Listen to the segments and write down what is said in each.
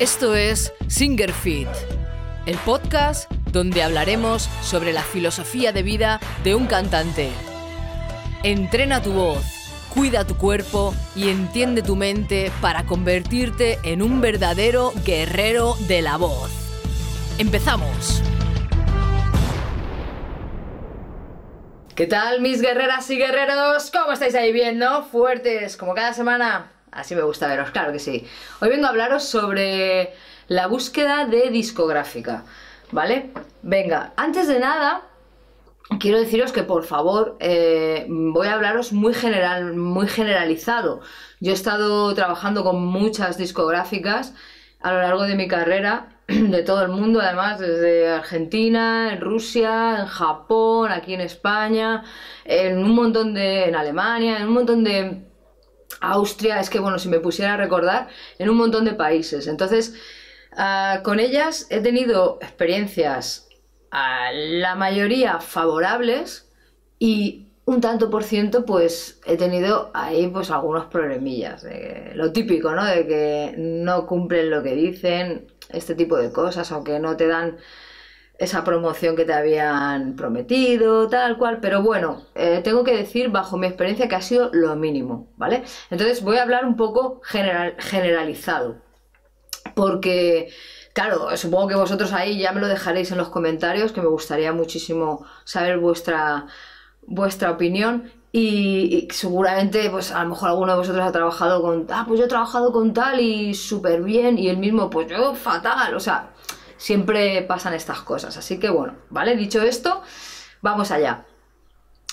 Esto es Singer Fit, el podcast donde hablaremos sobre la filosofía de vida de un cantante. Entrena tu voz, cuida tu cuerpo y entiende tu mente para convertirte en un verdadero guerrero de la voz. ¡Empezamos! ¿Qué tal mis guerreras y guerreros? ¿Cómo estáis ahí viendo? Fuertes, como cada semana. Así me gusta veros, claro que sí. Hoy vengo a hablaros sobre la búsqueda de discográfica, ¿vale? Venga, antes de nada, quiero deciros que por favor eh, voy a hablaros muy general, muy generalizado. Yo he estado trabajando con muchas discográficas a lo largo de mi carrera, de todo el mundo, además, desde Argentina, en Rusia, en Japón, aquí en España, en un montón de. en Alemania, en un montón de Austria, es que bueno, si me pusiera a recordar, en un montón de países. Entonces, ah, con ellas he tenido experiencias, a la mayoría favorables y un tanto por ciento, pues he tenido ahí pues algunos problemillas. Lo típico, ¿no? De que no cumplen lo que dicen, este tipo de cosas, aunque no te dan esa promoción que te habían prometido, tal cual, pero bueno, eh, tengo que decir bajo mi experiencia que ha sido lo mínimo, ¿vale? Entonces voy a hablar un poco general, generalizado, porque, claro, supongo que vosotros ahí ya me lo dejaréis en los comentarios, que me gustaría muchísimo saber vuestra, vuestra opinión. Y, y, seguramente, pues a lo mejor alguno de vosotros ha trabajado con, ah, pues yo he trabajado con tal y súper bien, y el mismo, pues yo fatal, o sea, siempre pasan estas cosas. Así que bueno, ¿vale? Dicho esto, vamos allá.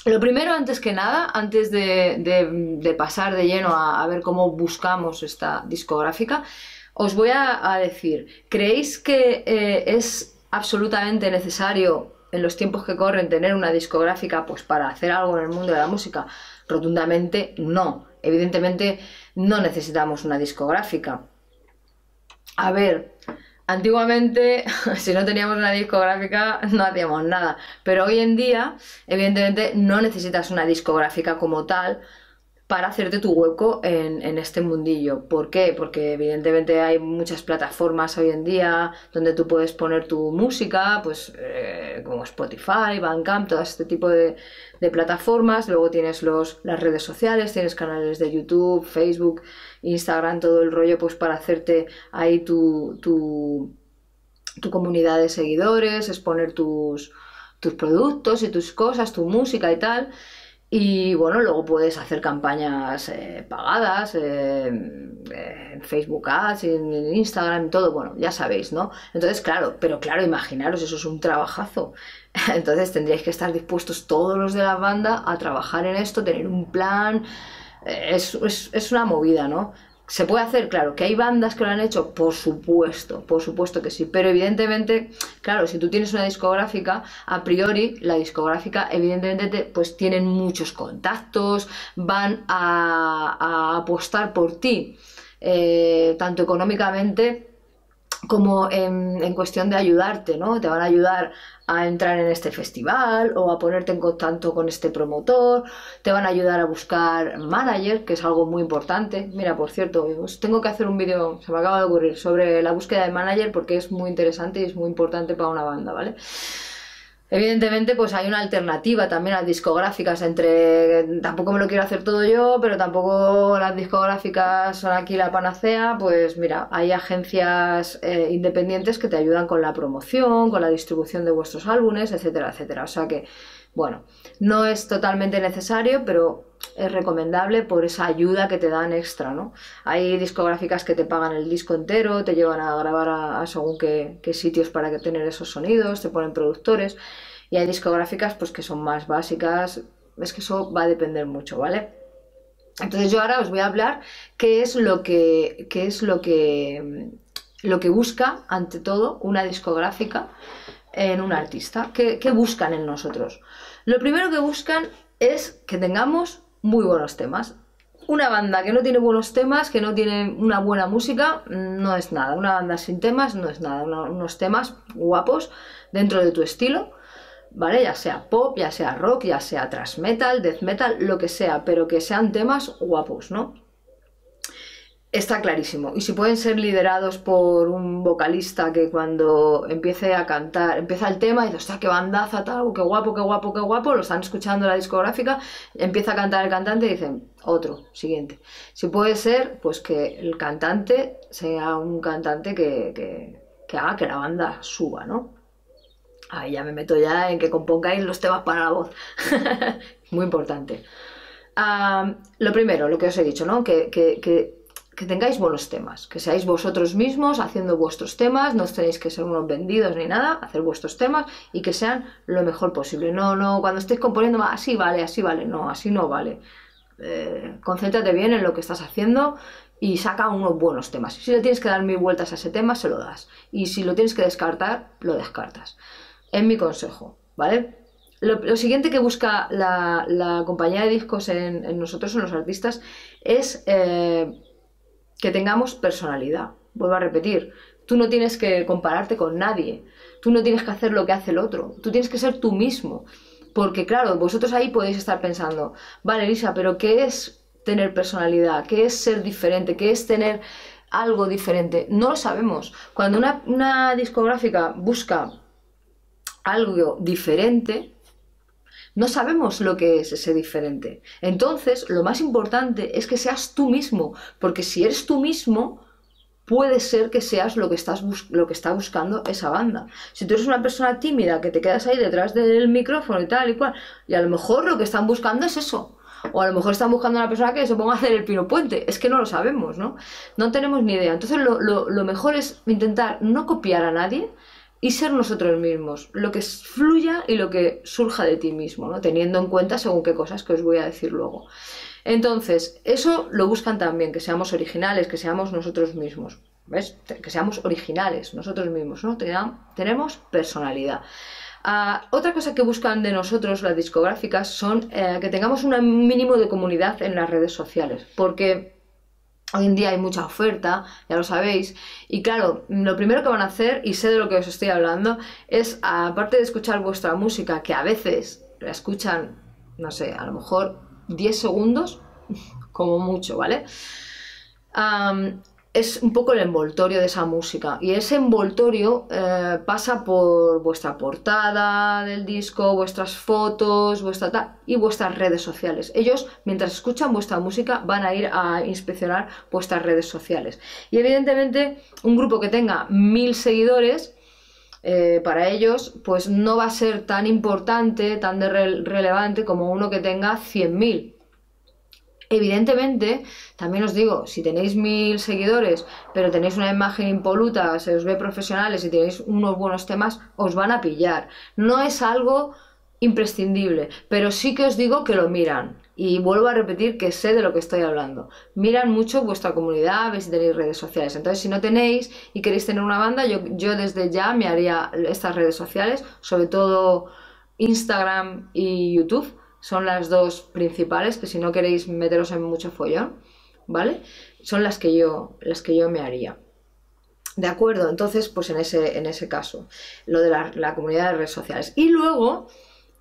Lo primero, antes que nada, antes de, pasar de lleno a, ver cómo buscamos esta discográfica, os voy a, decir, ¿creéis que eh, es absolutamente necesario en los tiempos que corren tener una discográfica pues para hacer algo en el mundo de la música? Rotundamente no. Evidentemente no necesitamos una discográfica. A ver, Antiguamente, si no teníamos una discográfica, no hacíamos nada. Pero hoy en día, evidentemente, no necesitas una discográfica como tal para hacerte tu hueco en, este mundillo. ¿Por qué? Porque evidentemente hay muchas plataformas hoy en día donde tú puedes poner tu música, pues eh, como Spotify, Bandcamp, todo este tipo de, plataformas. Luego tienes los, las redes sociales, tienes canales de YouTube, Facebook, Instagram, todo el rollo, pues para hacerte ahí tu, tu, tu comunidad de seguidores, exponer tus, tus productos y tus cosas, tu música y tal. Y bueno, luego puedes hacer campañas eh, pagadas eh, en Facebook Ads, en, Instagram, todo, bueno, ya sabéis, ¿no? Entonces, claro, pero claro, imaginaros, eso es un trabajazo. Entonces tendríais que estar dispuestos todos los de la banda a trabajar en esto, tener un plan. Es, es, es una movida, ¿no? ¿Se puede hacer? Claro, que hay bandas que lo han hecho, por supuesto, por supuesto que sí, pero evidentemente, claro, si tú tienes una discográfica, a priori la discográfica evidentemente pues tienen muchos contactos, van a, apostar por ti, eh, tanto económicamente como en, en, cuestión de ayudarte, ¿no? Te van a ayudar a entrar en este festival o a ponerte en contacto con este promotor, te van a ayudar a buscar manager, que es algo muy importante. Mira, por cierto, tengo que hacer un vídeo, se me acaba de ocurrir, sobre la búsqueda de manager porque es muy interesante y es muy importante para una banda, ¿vale? Evidentemente, pues hay una alternativa también a discográficas entre tampoco me lo quiero hacer todo yo, pero tampoco las discográficas son aquí la panacea. Pues mira, hay agencias eh, independientes que te ayudan con la promoción, con la distribución de vuestros álbumes, etcétera, etcétera. O sea que, bueno, no es totalmente necesario, pero es recomendable por esa ayuda que te dan extra, ¿no? Hay discográficas que te pagan el disco entero, te llevan a grabar a, según qué, sitios para que tener esos sonidos, te ponen productores, y hay discográficas pues que son más básicas, es que eso va a depender mucho, ¿vale? Entonces yo ahora os voy a hablar qué es lo que, qué es lo que, lo que busca, ante todo, una discográfica en un artista. ¿Qué, ¿Qué buscan en nosotros? Lo primero que buscan es que tengamos muy buenos temas. Una banda que no tiene buenos temas, que no tiene una buena música, no es nada. Una banda sin temas no es nada. unos temas guapos dentro de tu estilo, ¿vale? Ya sea pop, ya sea rock, ya sea thrash metal, death metal, lo que sea, pero que sean temas guapos, ¿no? Está clarísimo. Y si pueden ser liderados por un vocalista que cuando empiece a cantar, empieza el tema y dice, hostia, qué bandaza, tal, qué guapo, qué guapo, qué guapo, lo están escuchando la discográfica, empieza a cantar el cantante y dicen, otro, siguiente. Si puede ser, pues que el cantante sea un cantante que, que, haga que la banda suba, ¿no? Ahí ya me meto ya en que compongáis los temas para la voz. Muy importante. Ah, lo primero, lo que os he dicho, ¿no? que, que que tengáis buenos temas, que seáis vosotros mismos haciendo vuestros temas, no tenéis que ser unos vendidos ni nada, hacer vuestros temas y que sean lo mejor posible. No, no, cuando estéis componiendo, así vale, así vale, no, así no vale. Eh, concéntrate bien en lo que estás haciendo y saca unos buenos temas. Si le tienes que dar mil vueltas a ese tema, se lo das. Y si lo tienes que descartar, lo descartas. Es mi consejo, ¿vale? Lo, siguiente que busca la, compañía de discos en, nosotros, en los artistas, es eh, que tengamos personalidad. Vuelvo a repetir, tú no tienes que compararte con nadie, tú no tienes que hacer lo que hace el otro, tú tienes que ser tú mismo. Porque claro, vosotros ahí podéis estar pensando, vale, Elisa, pero ¿qué es tener personalidad? ¿Qué es ser diferente? ¿Qué es tener algo diferente? No lo sabemos. Cuando una, una discográfica busca algo diferente, no sabemos lo que es ese diferente. Entonces, lo más importante es que seas tú mismo, porque si eres tú mismo, puede ser que seas lo que, estás lo que está buscando esa banda. Si tú eres una persona tímida, que te quedas ahí detrás del micrófono y tal y cual, y a lo mejor lo que están buscando es eso. O a lo mejor están buscando a una persona que se ponga a hacer el pino puente. Es que no lo sabemos, ¿no? No tenemos ni idea. Entonces lo, lo mejor es intentar no copiar a nadie, y ser nosotros mismos, lo que fluya y lo que surja de ti mismo, ¿no? teniendo en cuenta según qué cosas que os voy a decir luego. Entonces, eso lo buscan también, que seamos originales, que seamos nosotros mismos, ¿ves? Que seamos originales nosotros mismos, ¿no? Tenemos personalidad. Ah, otra cosa que buscan de nosotros las discográficas son eh, que tengamos un mínimo de comunidad en las redes sociales, porque Hoy en día hay mucha oferta, ya lo sabéis, y claro, lo primero que van a hacer, y sé de lo que os estoy hablando, es aparte de escuchar vuestra música, que a veces la escuchan, no sé, a lo mejor 10 segundos, como mucho, ¿vale? Es un poco el envoltorio de esa música. Y ese envoltorio eh, pasa por vuestra portada del disco, vuestras fotos, vuestra y vuestras redes sociales. Ellos, mientras escuchan vuestra música, van a ir a inspeccionar vuestras redes sociales. Y evidentemente, un grupo que tenga mil seguidores, eh, para ellos, pues no va a ser tan importante, tan relevante como uno que tenga 100.000. Evidentemente, también os digo, si tenéis mil seguidores, pero tenéis una imagen impoluta, se os ve profesionales y tenéis unos buenos temas, os van a pillar. No es algo imprescindible, pero sí que os digo que lo miran. Y vuelvo a repetir que sé de lo que estoy hablando. Miran mucho vuestra comunidad, veis si tenéis redes sociales. Entonces, si no tenéis y queréis tener una banda, yo, yo desde ya me haría estas redes sociales, sobre todo Instagram y YouTube son las dos principales, que si no queréis meteros en mucho follón, ¿vale? Son las que yo, las que yo me haría. De acuerdo, entonces, pues en ese, en ese caso, lo de la, comunidad de redes sociales. Y luego,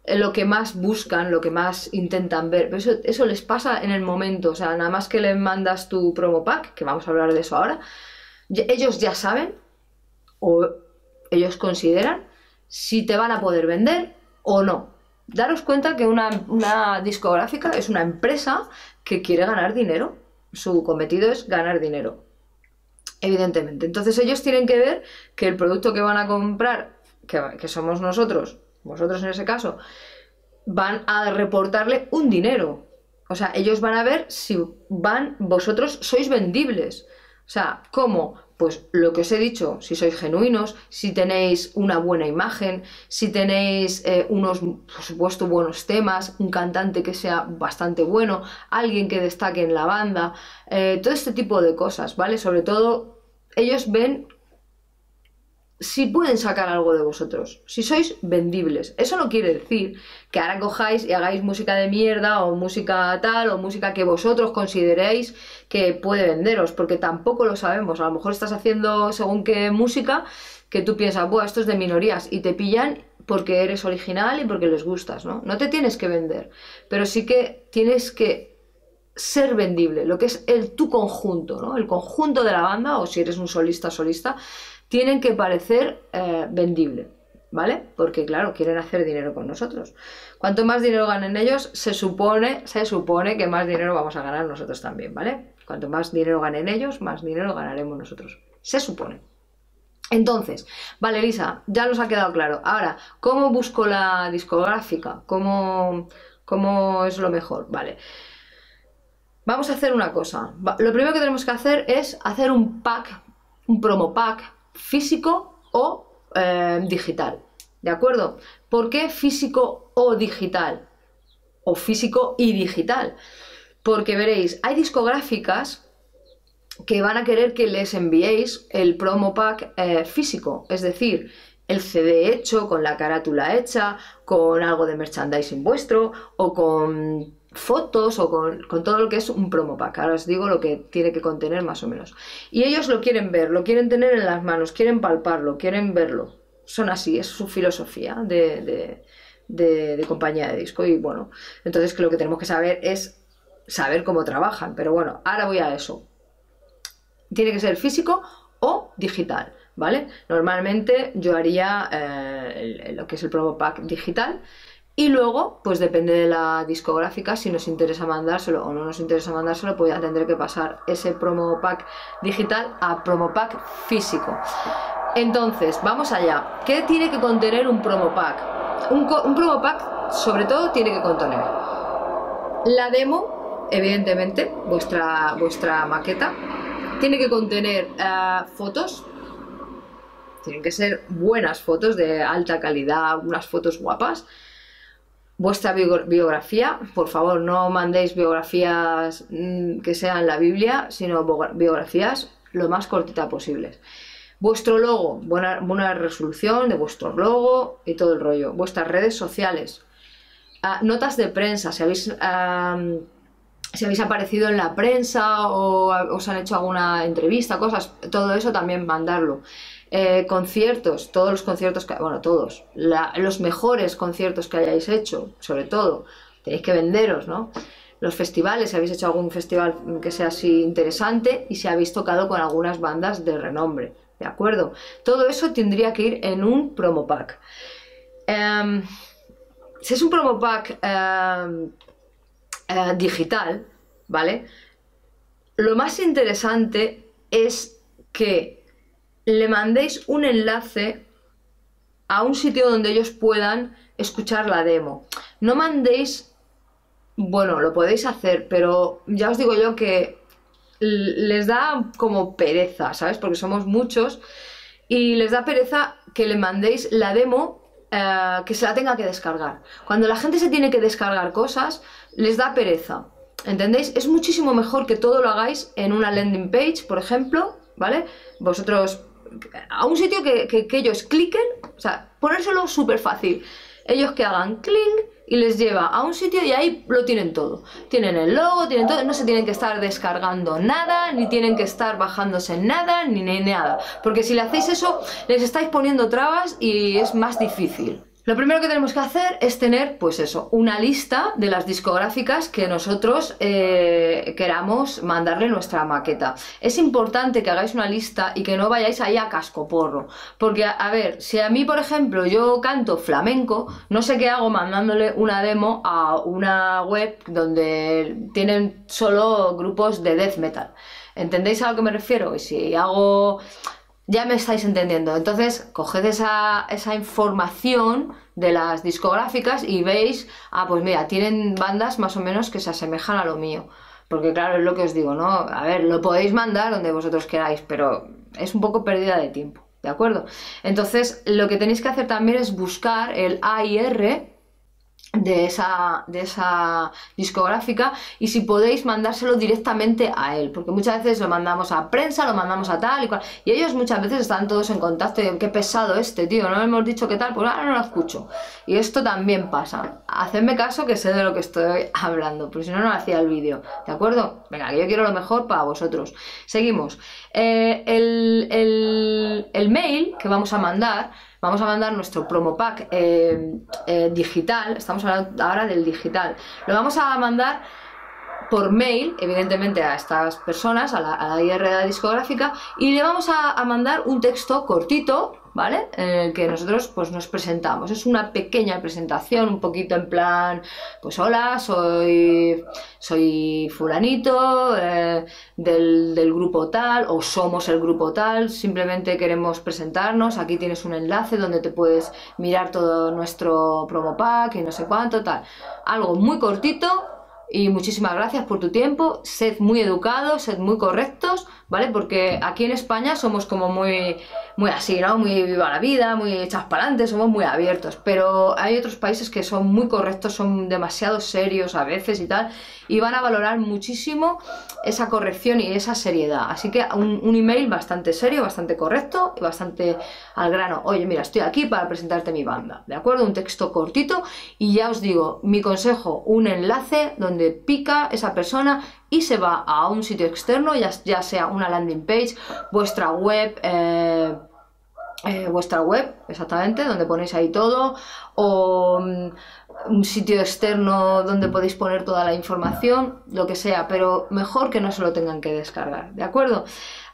eh, lo que más buscan, lo que más intentan ver, pero eso, eso, les pasa en el momento, o sea, nada más que le mandas tu promo pack, que vamos a hablar de eso ahora, ellos ya saben o ellos consideran si te van a poder vender o no daros cuenta que una, discográfica es una empresa que quiere ganar dinero. Su cometido es ganar dinero. Evidentemente. Entonces ellos tienen que ver que el producto que van a comprar, que, que somos nosotros, vosotros en ese caso, van a reportarle un dinero. O sea, ellos van a ver si van, vosotros sois vendibles. O sea, ¿cómo? Pues lo que os he dicho, si sois genuinos, si tenéis una buena imagen, si tenéis eh, unos, por supuesto, buenos temas, un cantante que sea bastante bueno, alguien que destaque en la banda, eh, todo este tipo de cosas, ¿vale? Sobre todo, ellos ven si pueden sacar algo de vosotros, si sois vendibles. Eso no quiere decir que ahora cojáis y hagáis música de mierda o música tal o música que vosotros consideréis que puede venderos, porque tampoco lo sabemos. A lo mejor estás haciendo según qué música que tú piensas, Buah, esto es de minorías y te pillan porque eres original y porque les gustas, ¿no? No te tienes que vender, pero sí que tienes que ser vendible, lo que es el tu conjunto, ¿no? El conjunto de la banda, o si eres un solista solista, tienen que parecer eh, vendible, ¿vale? Porque claro, quieren hacer dinero con nosotros. Cuanto más dinero ganen ellos, se supone, se supone que más dinero vamos a ganar nosotros también, ¿vale? Cuanto más dinero ganen ellos, más dinero ganaremos nosotros. Se supone. Entonces, vale, Lisa, ya nos ha quedado claro. Ahora, ¿cómo busco la discográfica? ¿Cómo, cómo es lo mejor? Vale. Vamos a hacer una cosa. Lo primero que tenemos que hacer es hacer un pack, un promo pack físico o eh, digital. ¿De acuerdo? ¿Por qué físico o digital? O físico y digital. Porque veréis, hay discográficas que van a querer que les enviéis el promo pack eh, físico, es decir, el CD hecho, con la carátula hecha, con algo de merchandising vuestro o con fotos o con, todo lo que es un promo pack. Ahora os digo lo que tiene que contener más o menos. Y ellos lo quieren ver, lo quieren tener en las manos, quieren palparlo, quieren verlo. Son así, es su filosofía de, de, compañía de disco. Y bueno, entonces lo que tenemos que saber es saber cómo trabajan. Pero bueno, ahora voy a eso. Tiene que ser físico o digital, ¿vale? Normalmente yo haría eh, lo que es el promo pack digital y luego, pues depende de la discográfica, si nos interesa mandárselo o no nos interesa mandárselo, pues ya tendré que pasar ese promo pack digital a promo pack físico. Entonces, vamos allá. ¿Qué tiene que contener un promo pack? Un, promo pack, sobre todo, tiene que contener la demo, evidentemente, vuestra, vuestra maqueta. Tiene que contener eh, fotos, tienen que ser buenas fotos de alta calidad, unas fotos guapas vuestra biografía. Por favor, no mandéis biografías mm, que sean la Biblia, sino biografías lo más cortita posibles. Vuestro logo, buena, resolución de vuestro logo y todo el rollo. Vuestras redes sociales. Ah, notas de prensa, si si habéis aparecido en la prensa o os han hecho alguna entrevista, cosas, todo eso también mandarlo. Eh, conciertos, todos los conciertos, que, bueno, todos, los mejores conciertos que hayáis hecho, sobre todo, tenéis que venderos, ¿no? Los festivales, si habéis hecho algún festival que sea así interesante y si habéis tocado con algunas bandas de renombre, ¿de acuerdo? Todo eso tendría que ir en un promo pack. Em, si es un promo pack em, eh, digital, ¿vale? Lo más interesante es que le mandéis un enlace a un sitio donde ellos puedan escuchar la demo. No mandéis, bueno, lo podéis hacer, pero ya os digo yo que les da como pereza, ¿sabes? Porque somos muchos y les da pereza que le mandéis la demo eh, que se la tenga que descargar. Cuando la gente se tiene que descargar cosas, les da pereza. ¿Entendéis? Es muchísimo mejor que todo lo hagáis en una landing page, por ejemplo, ¿vale? Vosotros a un sitio que, ellos cliquen, o sea, ponérselo súper fácil. Ellos que hagan clink y les lleva a un sitio y ahí lo tienen todo. Tienen el logo, tienen todo, no se tienen que estar descargando nada, ni tienen que estar bajándose nada, ni nada. Porque si le hacéis eso, les estáis poniendo trabas y es más difícil. Lo primero que tenemos que hacer es tener, pues eso, una lista de las discográficas que nosotros eh, queramos mandarle nuestra maqueta. Es importante que hagáis una lista y que no vayáis ahí a cascoporro. Porque, a, ver, si a mí, por ejemplo, yo canto flamenco, no sé qué hago mandándole una demo a una web donde tienen solo grupos de death metal. ¿Entendéis a lo que me refiero? Y si hago ya me estáis entendiendo. Entonces, coged esa, esa, información de las discográficas y veis, ah, pues mira, tienen bandas más o menos que se asemejan a lo mío. Porque claro, es lo que os digo, ¿no? A ver, lo podéis mandar donde vosotros queráis, pero es un poco pérdida de tiempo, ¿de acuerdo? Entonces, lo que tenéis que hacer también es buscar el AIR, de esa, de esa discográfica y si podéis mandárselo directamente a él, porque muchas veces lo mandamos a prensa, lo mandamos a tal y cual, y ellos muchas veces están todos en contacto y qué pesado este tío, no hemos dicho qué tal, pues ahora no lo escucho. Y esto también pasa. Hacedme caso que sé de lo que estoy hablando, porque si no, no hacía el vídeo, ¿de acuerdo? Venga, que yo quiero lo mejor para vosotros. Seguimos. Eh, el, el, el mail que vamos a mandar vamos a mandar nuestro promo pack eh, eh, digital, estamos hablando ahora del digital, lo vamos a mandar por mail, evidentemente, a estas personas, a la, a IR discográfica, y le vamos a mandar un texto cortito, ¿vale? En el que nosotros pues nos presentamos. Es una pequeña presentación, un poquito en plan, pues hola, soy, soy fulanito eh, del, del grupo tal o somos el grupo tal, simplemente queremos presentarnos, aquí tienes un enlace donde te puedes mirar todo nuestro promo pack y no sé cuánto, tal. Algo muy cortito, y muchísimas gracias por tu tiempo. Sed muy educados, sed muy correctos, ¿vale? Porque aquí en España somos como muy, muy así, ¿no? Muy viva la vida, muy echas para somos muy abiertos. Pero hay otros países que son muy correctos, son demasiado serios a veces y tal, y van a valorar muchísimo esa corrección y esa seriedad. Así que un, un email bastante serio, bastante correcto y bastante al grano. Oye, mira, estoy aquí para presentarte mi banda, ¿de acuerdo? Un texto cortito y ya os digo, mi consejo, un enlace donde pica esa persona y se va a un sitio externo, ya, ya sea una landing page, vuestra web, eh, eh, vuestra web, exactamente, donde ponéis ahí todo, o mm, un sitio externo donde podéis poner toda la información, lo que sea, pero mejor que no se lo tengan que descargar, ¿de acuerdo?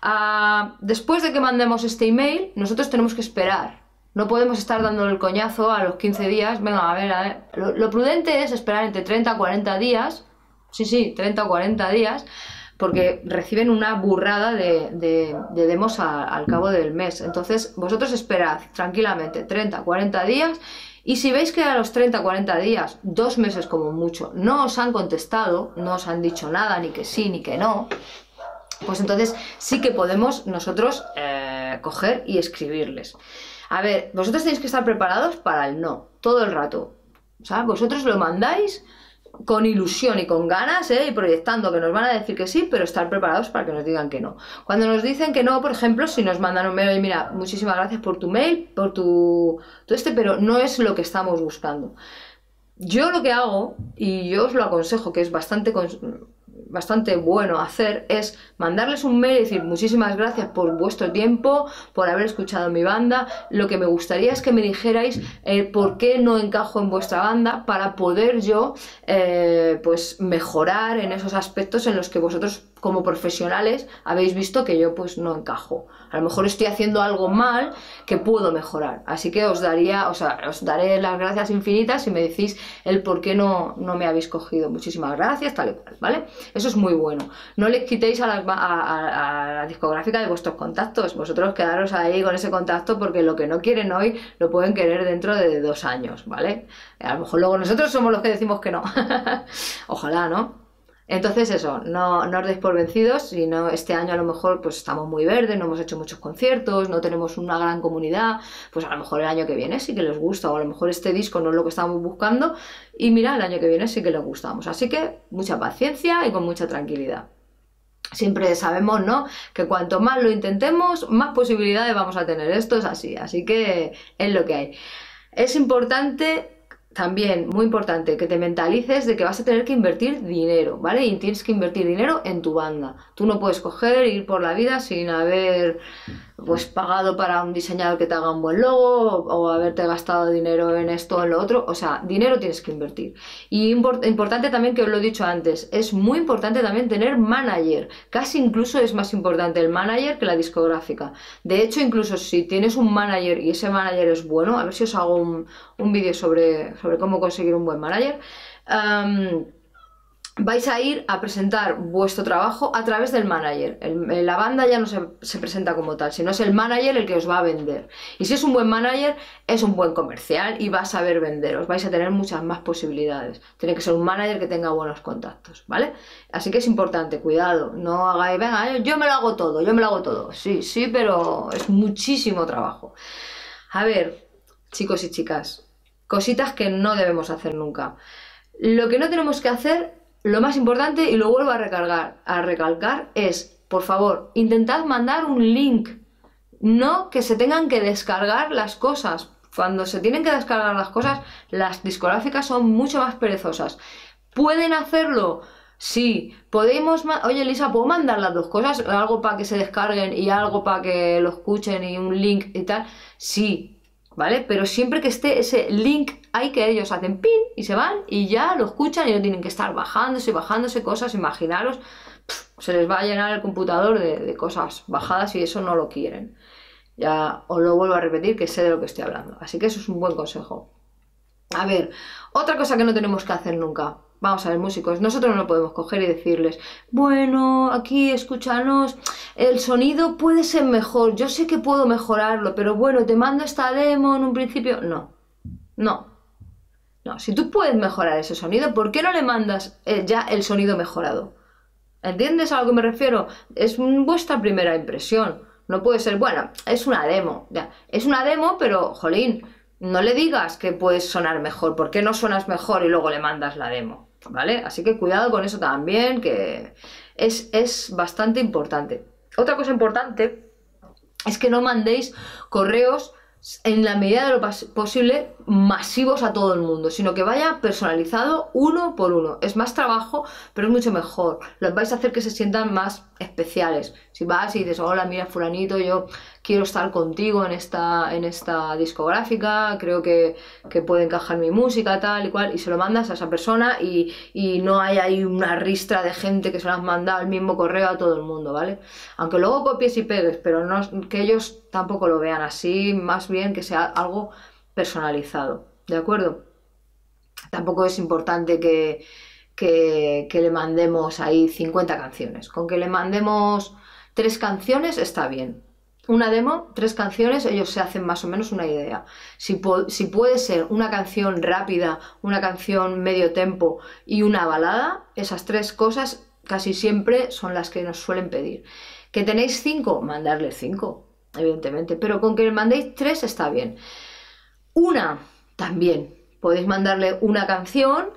Ah, después de que mandemos este email, nosotros tenemos que esperar. No podemos estar dándole el coñazo a los 15 días. Venga, a ver, a ver. Lo, lo prudente es esperar entre 30 a 40 días. Sí, sí, 30 o 40 días. Porque reciben una burrada de, de- de demos a- al cabo del mes. Entonces, vosotros esperad tranquilamente 30 o 40 días. Y si veis que a los 30 o 40 días, dos meses como mucho, no os han contestado, no os han dicho nada, ni que sí, ni que no, pues entonces sí que podemos nosotros eh, coger y escribirles. A ver, vosotros tenéis que estar preparados para el no, todo el rato. O sea, vosotros lo mandáis con ilusión y con ganas, ¿eh? y proyectando que nos van a decir que sí, pero estar preparados para que nos digan que no. Cuando nos dicen que no, por ejemplo, si nos mandan un mail, mira, muchísimas gracias por tu mail, por tu, tu este, pero no es lo que estamos buscando. Yo lo que hago, y yo os lo aconsejo, que es bastante, bastante bueno hacer, es mandarles un mail y decir muchísimas gracias por vuestro tiempo, por haber escuchado mi banda. Lo que me gustaría es que me dijerais eh, por qué no encajo en vuestra banda para poder yo eh, pues mejorar en esos aspectos en los que vosotros como profesionales habéis visto que yo pues no encajo. A lo mejor estoy haciendo algo mal que puedo mejorar. Así que os daría, o sea, os daré las gracias infinitas si me decís el por qué no, no me habéis cogido. Muchísimas gracias, tal y cual, ¿vale? Eso es muy bueno. No le quitéis a, a la discográfica de vuestros contactos. Vosotros quedaros ahí con ese contacto porque lo que no quieren hoy lo pueden querer dentro de dos años, ¿vale? A lo mejor luego nosotros somos los que decimos que no. Ojalá, ¿no? Entonces eso, no, no os deis por vencidos, sino este año a lo mejor pues estamos muy verdes, no hemos hecho muchos conciertos, no tenemos una gran comunidad, pues a lo mejor el año que viene sí que les gusta, o a lo mejor este disco no es lo que estamos buscando, y mira, el año que viene sí que les gustamos. Así que mucha paciencia y con mucha tranquilidad. Siempre sabemos, ¿no? Que cuanto más lo intentemos, más posibilidades vamos a tener. Esto es así, así que es lo que hay. Es importante también, muy importante, que te mentalices de que vas a tener que invertir dinero, ¿vale? Y tienes que invertir dinero en tu banda. Tú no puedes coger e ir por la vida sin haber pues pagado para un diseñador que te haga un buen logo o, haberte gastado dinero en esto o en lo otro. O sea, dinero tienes que invertir. Y import- importante también, que os lo he dicho antes, es muy importante también tener manager. Casi incluso es más importante el manager que la discográfica. De hecho, incluso si tienes un manager y ese manager es bueno, a ver si os hago un, un vídeo sobre, sobre cómo conseguir un buen manager. Vais a ir a presentar vuestro trabajo a través del manager. La banda ya no se, se presenta como tal, sino es el manager el que os va a vender. Y si es un buen manager, es un buen comercial y va a saber venderos. Vais a tener muchas más posibilidades. Tiene que ser un manager que tenga buenos contactos, ¿vale? Así que es importante, cuidado. No hagáis, venga, yo me lo hago todo, yo me lo hago todo. Sí, sí, pero es muchísimo trabajo. A ver, chicos y chicas, cositas que no debemos hacer nunca. Lo que no tenemos que hacer, lo más importante, y lo vuelvo a recargar, a recalcar, es, por favor, intentad mandar un link. No que se tengan que descargar las cosas. Cuando se tienen que descargar las cosas, las discográficas son mucho más perezosas. ¿Pueden hacerlo? Sí. Podemos, oye Lisa, ¿puedo mandar las dos cosas? Algo para que se descarguen y algo para que lo escuchen y un link y tal. Sí, ¿vale? Pero siempre que esté ese link hay que ellos hacen pin y se van y ya lo escuchan y no tienen que estar bajándose y bajándose cosas, imaginaros, se les va a llenar el computador de, de, cosas bajadas y eso no lo quieren. Ya os lo vuelvo a repetir que sé de lo que estoy hablando. Así que eso es un buen consejo. A ver, otra cosa que no tenemos que hacer nunca. Vamos a ver, músicos, nosotros no podemos coger y decirles, bueno, aquí escúchanos, el sonido puede ser mejor, yo sé que puedo mejorarlo, pero bueno, te mando esta demo en un principio. No, no, no. Si tú puedes mejorar ese sonido, ¿por qué no le mandas eh, ya el sonido mejorado? ¿Entiendes a lo que me refiero? Es vuestra primera impresión. No puede ser, bueno, es una demo, ya. Es una demo, pero, jolín, no le digas que puedes sonar mejor, ¿por qué no suenas mejor y luego le mandas la demo? ¿Vale? Así que cuidado con eso también, que es, es bastante importante. Otra cosa importante es que no mandéis correos en la medida de lo posible masivos a todo el mundo, sino que vaya personalizado uno por uno. Es más trabajo, pero es mucho mejor. Los vais a hacer que se sientan más especiales. Si vas y dices, hola, mira, fulanito, yo quiero estar contigo en esta, en esta discográfica, creo que, puede encajar mi música, tal y cual, y se lo mandas a esa persona y, no hay ahí una ristra de gente que se lo has mandado el mismo correo a todo el mundo, ¿vale? Aunque luego copies y pegues, pero no, que ellos tampoco lo vean así, más bien que sea algo personalizado, ¿de acuerdo? Tampoco es importante que, que, le mandemos ahí 50 canciones. Con que le mandemos tres canciones está bien. Una demo, tres canciones, ellos se hacen más o menos una idea. Si, si puede ser una canción rápida, una canción medio tempo y una balada, esas tres cosas casi siempre son las que nos suelen pedir. ¿Que tenéis cinco? Mandarle cinco, evidentemente. Pero con que mandéis tres está bien. Una, también. Podéis mandarle una canción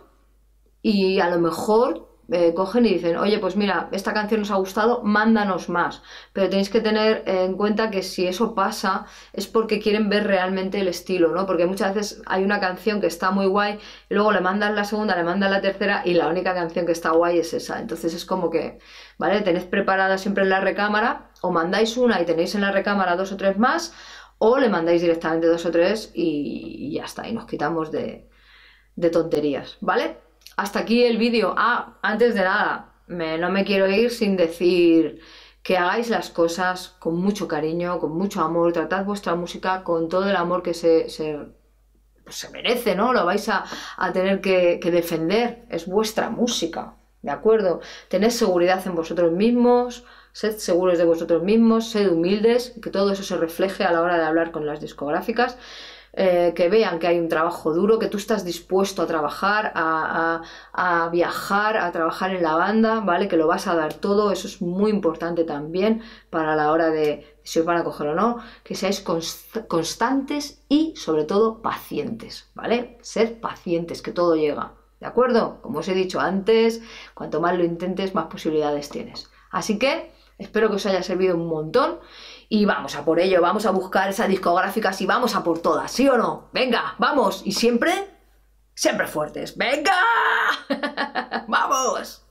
y a lo mejor eh, cogen y dicen, oye, pues mira, esta canción nos ha gustado, mándanos más. Pero tenéis que tener en cuenta que si eso pasa es porque quieren ver realmente el estilo, ¿no? Porque muchas veces hay una canción que está muy guay, y luego le mandan la segunda, le mandan la tercera y la única canción que está guay es esa. Entonces es como que, ¿vale? Tenéis preparada siempre en la recámara, o mandáis una y tenéis en la recámara dos o tres más, o le mandáis directamente dos o tres y, ya está, y nos quitamos de, de tonterías, ¿vale? Hasta aquí el vídeo. Ah, antes de nada, no me quiero ir sin decir que hagáis las cosas con mucho cariño, con mucho amor, tratad vuestra música con todo el amor que se, se, pues merece, ¿no? Lo vais a, tener que, que, defender, es vuestra música, ¿de acuerdo? Tened seguridad en vosotros mismos, sed seguros de vosotros mismos, sed humildes, que todo eso se refleje a la hora de hablar con las discográficas. Eh, que vean que hay un trabajo duro, que tú estás dispuesto a trabajar, a, viajar, a trabajar en la banda, ¿vale? Que lo vas a dar todo, eso es muy importante también para la hora de si os van a coger o no, que seáis constantes y sobre todo pacientes, ¿vale? Ser pacientes, que todo llega, ¿de acuerdo? Como os he dicho antes, cuanto más lo intentes, más posibilidades tienes. Así que espero que os haya servido un montón y vamos a por ello, vamos a buscar esas discográficas y vamos a por todas, ¿sí o no? Venga, vamos, y siempre, siempre fuertes, venga, vamos.